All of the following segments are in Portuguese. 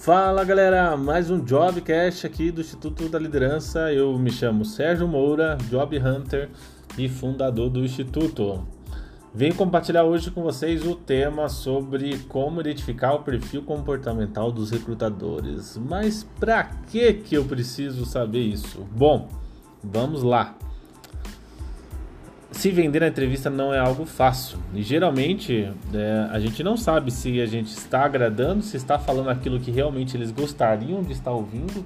Fala galera, mais um Jobcast aqui do Instituto da Liderança. Eu me chamo Sérgio Moura, Job Hunter e fundador do Instituto. Venho compartilhar hoje com vocês o tema sobre como identificar o perfil comportamental dos recrutadores. Mas para que que eu preciso saber isso? Bom, vamos lá se vender na entrevista não é algo fácil. E geralmente é, a gente não sabe se a gente está agradando, se está falando aquilo que realmente eles gostariam de estar ouvindo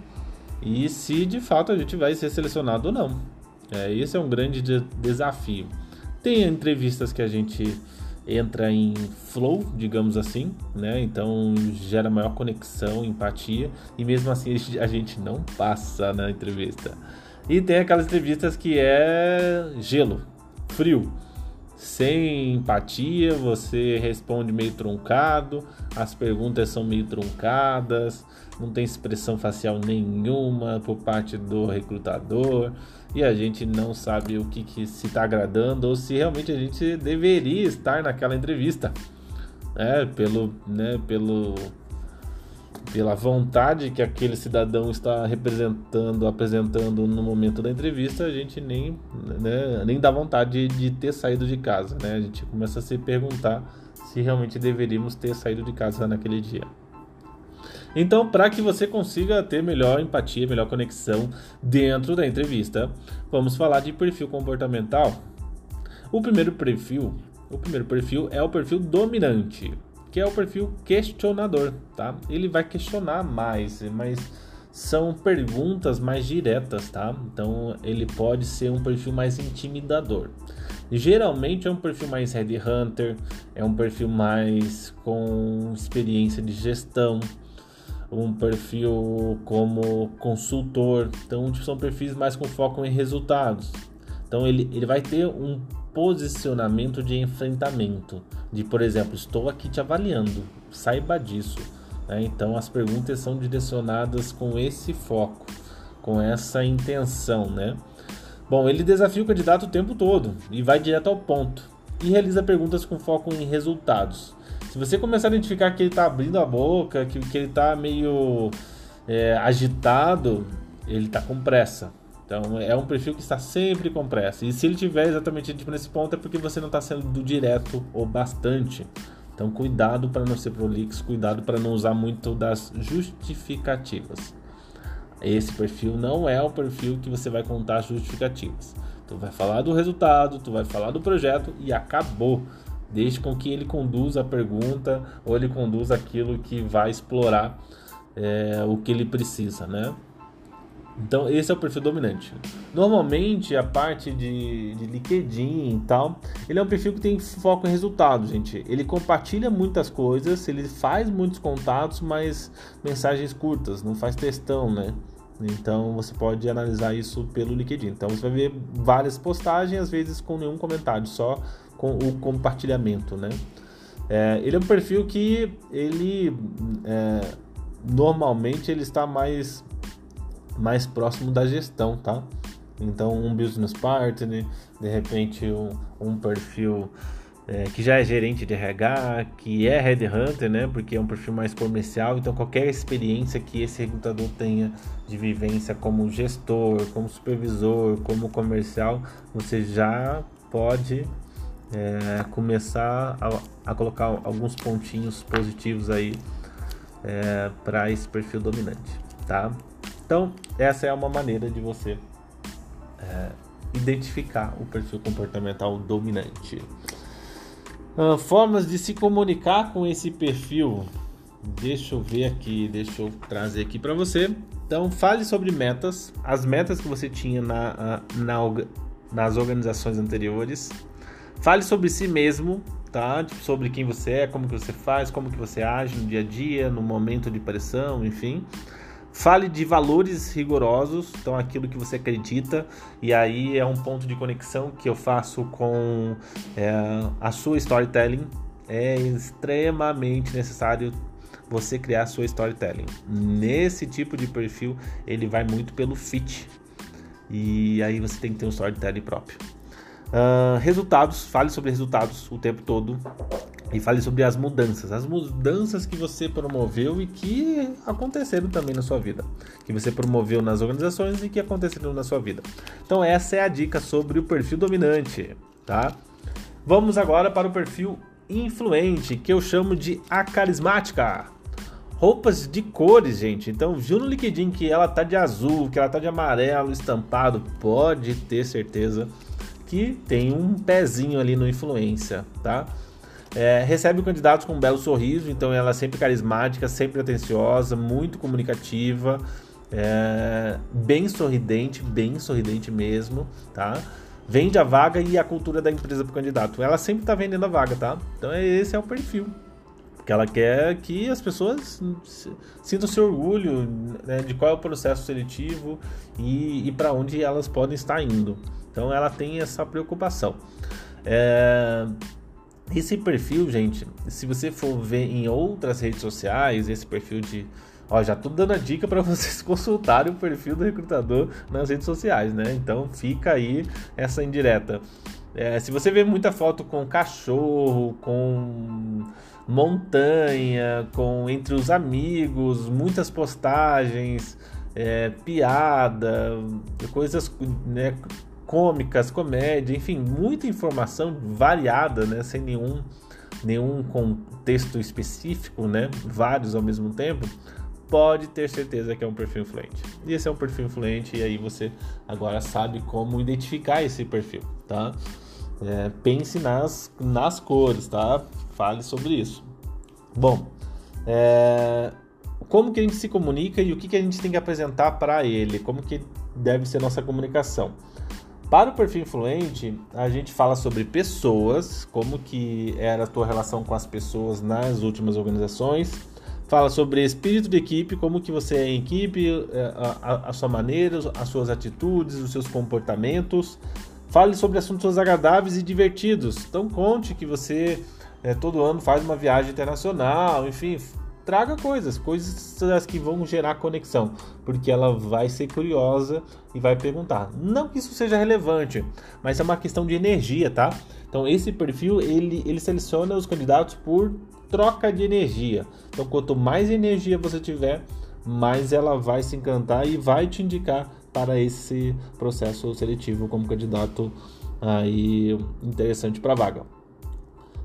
e se de fato a gente vai ser selecionado ou não. É, esse é um grande de desafio. Tem entrevistas que a gente entra em flow, digamos assim, né? Então gera maior conexão, empatia e mesmo assim a gente não passa na entrevista. E tem aquelas entrevistas que é gelo, frio. Sem empatia, você responde meio truncado, as perguntas são meio truncadas, não tem expressão facial nenhuma por parte do recrutador e a gente não sabe o que, que se está agradando ou se realmente a gente deveria estar naquela entrevista. É, pelo, né, pelo pela vontade que aquele cidadão está representando, apresentando no momento da entrevista, a gente nem, né, nem dá vontade de, ter saído de casa, né? A gente começa a se perguntar se realmente deveríamos ter saído de casa naquele dia. Então, para que você consiga ter melhor empatia, melhor conexão dentro da entrevista, vamos falar de perfil comportamental. O primeiro perfil, o primeiro perfil é o perfil dominante que é o perfil questionador, tá? Ele vai questionar mais, mas são perguntas mais diretas, tá? Então ele pode ser um perfil mais intimidador. Geralmente é um perfil mais headhunter, é um perfil mais com experiência de gestão, um perfil como consultor. Então tipo, são perfis mais com foco em resultados. Então ele, ele vai ter um posicionamento de enfrentamento, de por exemplo, estou aqui te avaliando, saiba disso. Né? Então as perguntas são direcionadas com esse foco, com essa intenção, né? Bom, ele desafia o candidato o tempo todo e vai direto ao ponto e realiza perguntas com foco em resultados. Se você começar a identificar que ele está abrindo a boca, que, que ele está meio é, agitado, ele está com pressa. Então é um perfil que está sempre com pressa. E se ele tiver exatamente tipo, nesse ponto é porque você não está sendo direto ou bastante. Então cuidado para não ser prolixo, cuidado para não usar muito das justificativas. Esse perfil não é o perfil que você vai contar justificativas. Tu vai falar do resultado, tu vai falar do projeto e acabou. Deixe com que ele conduza a pergunta ou ele conduza aquilo que vai explorar é, o que ele precisa, né? Então, esse é o perfil dominante. Normalmente, a parte de, de LinkedIn e tal, ele é um perfil que tem foco em resultados, gente. Ele compartilha muitas coisas, ele faz muitos contatos, mas mensagens curtas, não faz textão, né? Então, você pode analisar isso pelo LinkedIn. Então, você vai ver várias postagens, às vezes com nenhum comentário, só com o compartilhamento, né? É, ele é um perfil que ele é, normalmente ele está mais mais próximo da gestão, tá? Então, um business partner, de repente, um, um perfil é, que já é gerente de RH, que é headhunter, né? Porque é um perfil mais comercial. Então, qualquer experiência que esse recrutador tenha de vivência como gestor, como supervisor, como comercial, você já pode é, começar a, a, colocar alguns pontinhos positivos aí é, para esse perfil dominante, tá? Então, essa é uma maneira de você é, identificar o perfil comportamental dominante. Uh, formas de se comunicar com esse perfil. Deixa eu ver aqui, deixa eu trazer aqui para você. Então, fale sobre metas, as metas que você tinha na, na, nas organizações anteriores. Fale sobre si mesmo, tá? Tipo, sobre quem você é, como que você faz, como que você age no dia a dia, no momento de pressão, enfim. Fale de valores rigorosos, então aquilo que você acredita, e aí é um ponto de conexão que eu faço com é, a sua storytelling. É extremamente necessário você criar sua storytelling. Nesse tipo de perfil, ele vai muito pelo fit, e aí você tem que ter um storytelling próprio. Uh, resultados, fale sobre resultados o tempo todo. E fale sobre as mudanças, as mudanças que você promoveu e que aconteceram também na sua vida, que você promoveu nas organizações e que aconteceram na sua vida. Então essa é a dica sobre o perfil dominante, tá? Vamos agora para o perfil influente, que eu chamo de a carismática. Roupas de cores, gente. Então, viu no LinkedIn que ela tá de azul, que ela tá de amarelo estampado, pode ter certeza que tem um pezinho ali no influência, tá? É, recebe candidatos com um belo sorriso, então ela é sempre carismática, sempre atenciosa, muito comunicativa, é, bem sorridente, bem sorridente mesmo, tá? Vende a vaga e a cultura da empresa para o candidato. Ela sempre está vendendo a vaga, tá? Então esse é o perfil. Porque ela quer que as pessoas sintam seu orgulho né, de qual é o processo seletivo e, e para onde elas podem estar indo. Então ela tem essa preocupação. É, esse perfil, gente, se você for ver em outras redes sociais, esse perfil de. Ó, já tô dando a dica para vocês consultarem o perfil do recrutador nas redes sociais, né? Então fica aí essa indireta. É, se você vê muita foto com cachorro, com montanha, com entre os amigos, muitas postagens, é, piada, coisas, né, cômicas, comédia, enfim, muita informação variada, né, sem nenhum nenhum contexto específico, né, vários ao mesmo tempo, pode ter certeza que é um perfil influente. E esse é um perfil influente e aí você agora sabe como identificar esse perfil, tá? É, pense nas, nas cores, tá? Fale sobre isso. Bom, é, como que a gente se comunica e o que, que a gente tem que apresentar para ele? Como que deve ser nossa comunicação? Para o perfil influente, a gente fala sobre pessoas, como que era a tua relação com as pessoas nas últimas organizações. Fala sobre espírito de equipe, como que você é em equipe, é, a, a, a sua maneira, as suas atitudes, os seus comportamentos. Fale sobre assuntos agradáveis e divertidos. Então conte que você é, todo ano faz uma viagem internacional, enfim, traga coisas, coisas que vão gerar conexão, porque ela vai ser curiosa e vai perguntar. Não que isso seja relevante, mas é uma questão de energia, tá? Então esse perfil ele, ele seleciona os candidatos por troca de energia. Então quanto mais energia você tiver, mais ela vai se encantar e vai te indicar para esse processo seletivo como candidato aí interessante para vaga.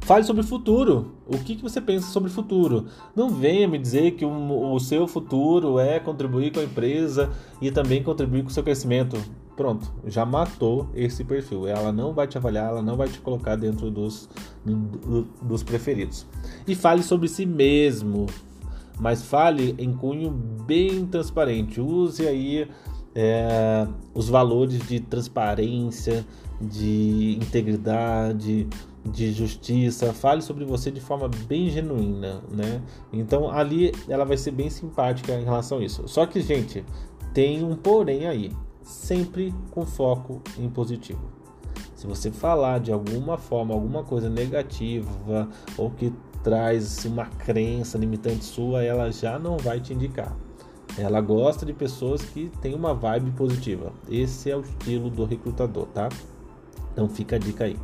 Fale sobre o futuro. O que, que você pensa sobre o futuro? Não venha me dizer que o, o seu futuro é contribuir com a empresa e também contribuir com o seu crescimento. Pronto, já matou esse perfil. Ela não vai te avaliar, ela não vai te colocar dentro dos, dos preferidos. E fale sobre si mesmo, mas fale em cunho bem transparente. Use aí é, os valores de transparência, de integridade, de justiça, fale sobre você de forma bem genuína, né? Então ali ela vai ser bem simpática em relação a isso. Só que, gente, tem um porém aí, sempre com foco em positivo. Se você falar de alguma forma, alguma coisa negativa ou que traz uma crença limitante sua, ela já não vai te indicar. Ela gosta de pessoas que têm uma vibe positiva. Esse é o estilo do recrutador, tá? Então fica a dica aí.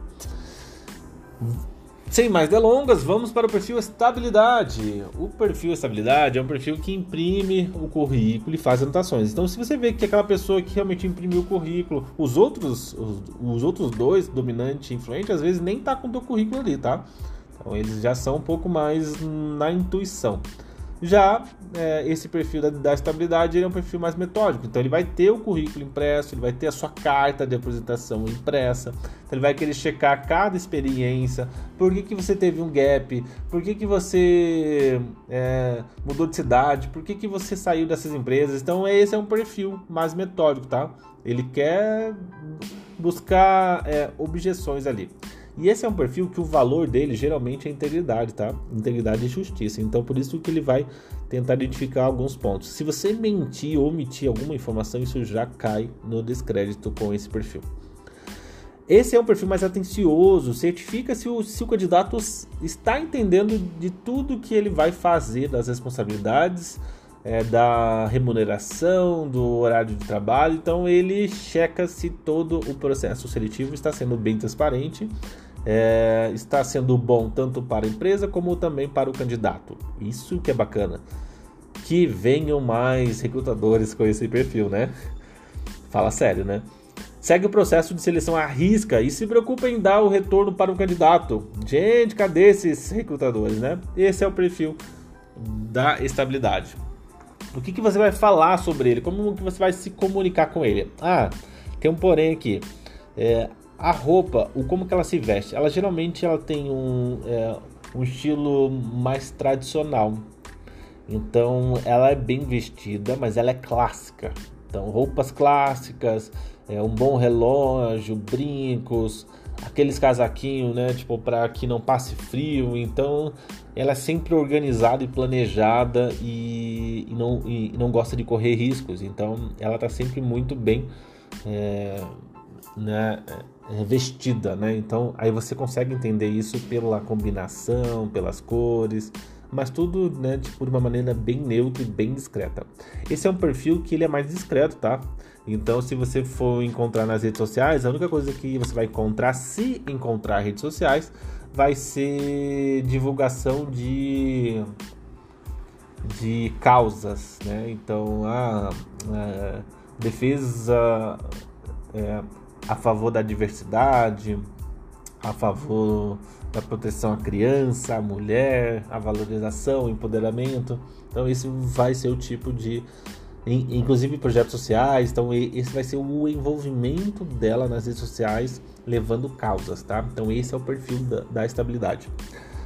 Sem mais delongas, vamos para o perfil estabilidade. O perfil estabilidade é um perfil que imprime o currículo e faz anotações. Então, se você vê que aquela pessoa que realmente imprimiu o currículo, os outros, os, os outros dois, dominante e influente, às vezes nem tá com o teu currículo ali, tá? Então, eles já são um pouco mais na intuição. Já é, esse perfil da, da estabilidade é um perfil mais metódico, então ele vai ter o currículo impresso, ele vai ter a sua carta de apresentação impressa, então ele vai querer checar cada experiência, por que, que você teve um gap, por que, que você é, mudou de cidade, por que, que você saiu dessas empresas. Então esse é um perfil mais metódico, tá? Ele quer buscar é, objeções ali. E esse é um perfil que o valor dele geralmente é integridade, tá? Integridade e justiça. Então, por isso que ele vai tentar identificar alguns pontos. Se você mentir ou omitir alguma informação, isso já cai no descrédito com esse perfil. Esse é um perfil mais atencioso, certifica se o, se o candidato está entendendo de tudo que ele vai fazer, das responsabilidades, é, da remuneração, do horário de trabalho. Então ele checa se todo o processo seletivo está sendo bem transparente é, está sendo bom tanto para a empresa como também para o candidato. Isso que é bacana. Que venham mais recrutadores com esse perfil, né? Fala sério, né? Segue o processo de seleção à risca e se preocupa em dar o retorno para o candidato. Gente, cadê esses recrutadores, né? Esse é o perfil da estabilidade. O que, que você vai falar sobre ele? Como que você vai se comunicar com ele? Ah, tem um porém aqui. É, a roupa, o como que ela se veste, ela geralmente ela tem um, é, um estilo mais tradicional. Então ela é bem vestida, mas ela é clássica. Então roupas clássicas, é, um bom relógio, brincos, aqueles casaquinhos, né? Tipo para que não passe frio. Então ela é sempre organizada e planejada e, e não, e não gosta de correr riscos. Então ela está sempre muito bem. É, né, vestida, né? Então aí você consegue entender isso pela combinação, pelas cores, mas tudo, né, de, por uma maneira bem neutra e bem discreta. Esse é um perfil que ele é mais discreto, tá? Então, se você for encontrar nas redes sociais, a única coisa que você vai encontrar, se encontrar redes sociais, vai ser divulgação de de causas, né? Então, a, a defesa é, a favor da diversidade, a favor da proteção à criança, à mulher, a valorização, empoderamento. Então esse vai ser o tipo de inclusive projetos sociais, então esse vai ser o envolvimento dela nas redes sociais levando causas, tá? Então esse é o perfil da, da estabilidade.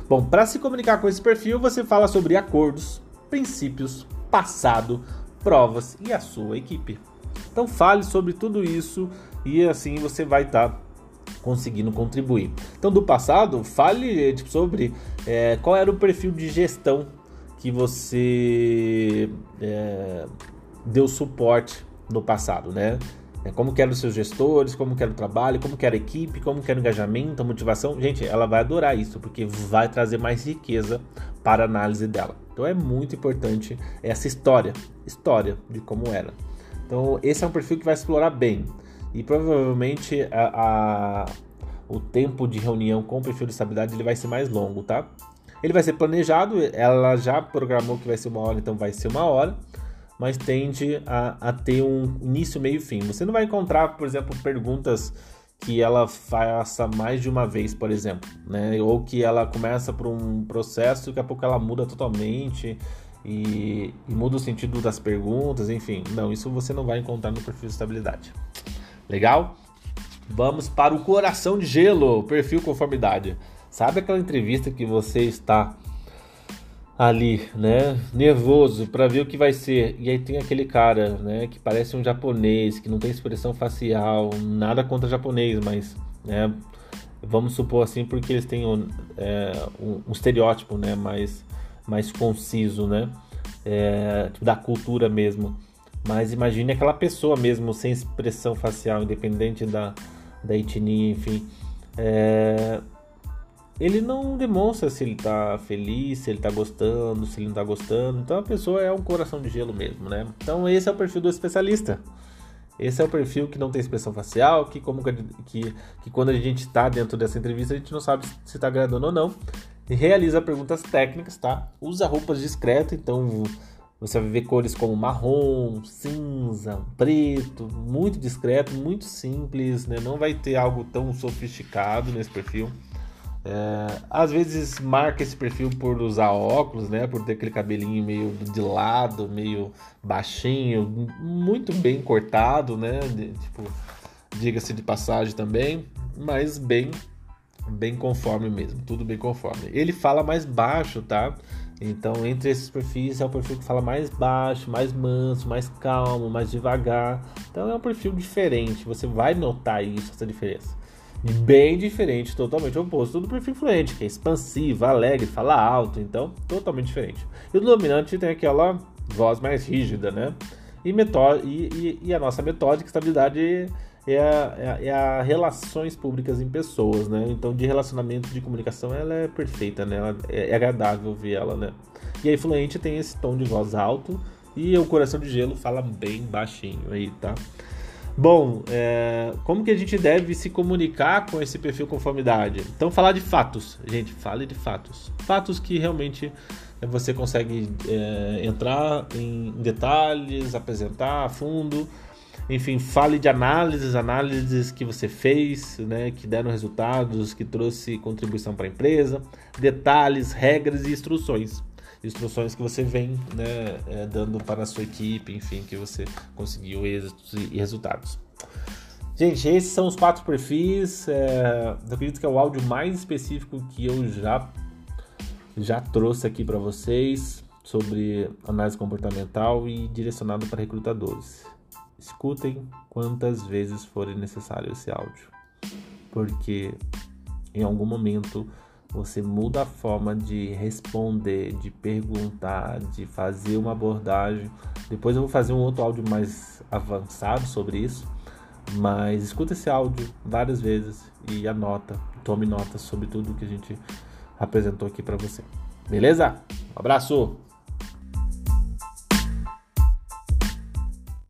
Bom, para se comunicar com esse perfil, você fala sobre acordos, princípios, passado, provas e a sua equipe. Então fale sobre tudo isso e assim você vai estar tá conseguindo contribuir. Então, do passado, fale tipo, sobre é, qual era o perfil de gestão que você é, deu suporte no passado, né? Como que eram os seus gestores, como que era o trabalho, como que era a equipe, como que era o engajamento, a motivação. Gente, ela vai adorar isso, porque vai trazer mais riqueza para a análise dela. Então é muito importante essa história, história de como era. Então esse é um perfil que vai explorar bem e provavelmente a, a, o tempo de reunião com o perfil de estabilidade ele vai ser mais longo, tá? Ele vai ser planejado, ela já programou que vai ser uma hora, então vai ser uma hora, mas tende a, a ter um início, meio e fim. Você não vai encontrar, por exemplo, perguntas que ela faça mais de uma vez, por exemplo, né? Ou que ela começa por um processo e daqui a pouco ela muda totalmente e, e muda o sentido das perguntas, enfim. Não, isso você não vai encontrar no perfil de estabilidade. Legal? Vamos para o coração de gelo, perfil conformidade. Sabe aquela entrevista que você está ali, né, nervoso para ver o que vai ser. E aí tem aquele cara, né, que parece um japonês, que não tem expressão facial, nada contra japonês, mas, né, vamos supor assim, porque eles têm um, é, um, um estereótipo, né, mais, mais conciso, né, é, da cultura mesmo. Mas imagine aquela pessoa mesmo, sem expressão facial, independente da, da etnia, enfim. É... Ele não demonstra se ele tá feliz, se ele tá gostando, se ele não tá gostando. Então a pessoa é um coração de gelo mesmo, né? Então esse é o perfil do especialista. Esse é o perfil que não tem expressão facial, que, como que, que quando a gente está dentro dessa entrevista, a gente não sabe se está agradando ou não. E realiza perguntas técnicas, tá? Usa roupas discretas, então você vai ver cores como marrom, cinza, preto, muito discreto, muito simples, né? não vai ter algo tão sofisticado nesse perfil. É, às vezes marca esse perfil por usar óculos, né? Por ter aquele cabelinho meio de lado, meio baixinho, muito bem cortado, né? De, tipo, diga-se de passagem também, mas bem, bem conforme mesmo, tudo bem conforme. Ele fala mais baixo, tá? Então, entre esses perfis, é o perfil que fala mais baixo, mais manso, mais calmo, mais devagar. Então, é um perfil diferente. Você vai notar isso, essa diferença. Bem diferente, totalmente oposto do perfil fluente, que é expansivo, alegre, fala alto. Então, totalmente diferente. E o dominante tem aquela voz mais rígida, né? E, metó e, e, e a nossa metódica, estabilidade é a, é, a, é a, relações públicas em pessoas, né? Então, de relacionamento, de comunicação, ela é perfeita, né? Ela é, é agradável ver ela, né? E a Influente tem esse tom de voz alto e o Coração de Gelo fala bem baixinho aí, tá? Bom, é, como que a gente deve se comunicar com esse perfil conformidade? Então, falar de fatos. Gente, fale de fatos. Fatos que realmente você consegue é, entrar em detalhes, apresentar a fundo. Enfim, fale de análises, análises que você fez, né, que deram resultados, que trouxe contribuição para a empresa, detalhes, regras e instruções instruções que você vem né, é, dando para a sua equipe, enfim, que você conseguiu êxitos e, resultados. Gente, esses são os quatro perfis. É, eu acredito que é o áudio mais específico que eu já, já trouxe aqui para vocês sobre análise comportamental e direcionado para recrutadores. Escutem quantas vezes forem necessário esse áudio, porque em algum momento você muda a forma de responder, de perguntar, de fazer uma abordagem. Depois eu vou fazer um outro áudio mais avançado sobre isso, mas escuta esse áudio várias vezes e anota, tome nota sobre tudo que a gente apresentou aqui para você. Beleza? Um abraço.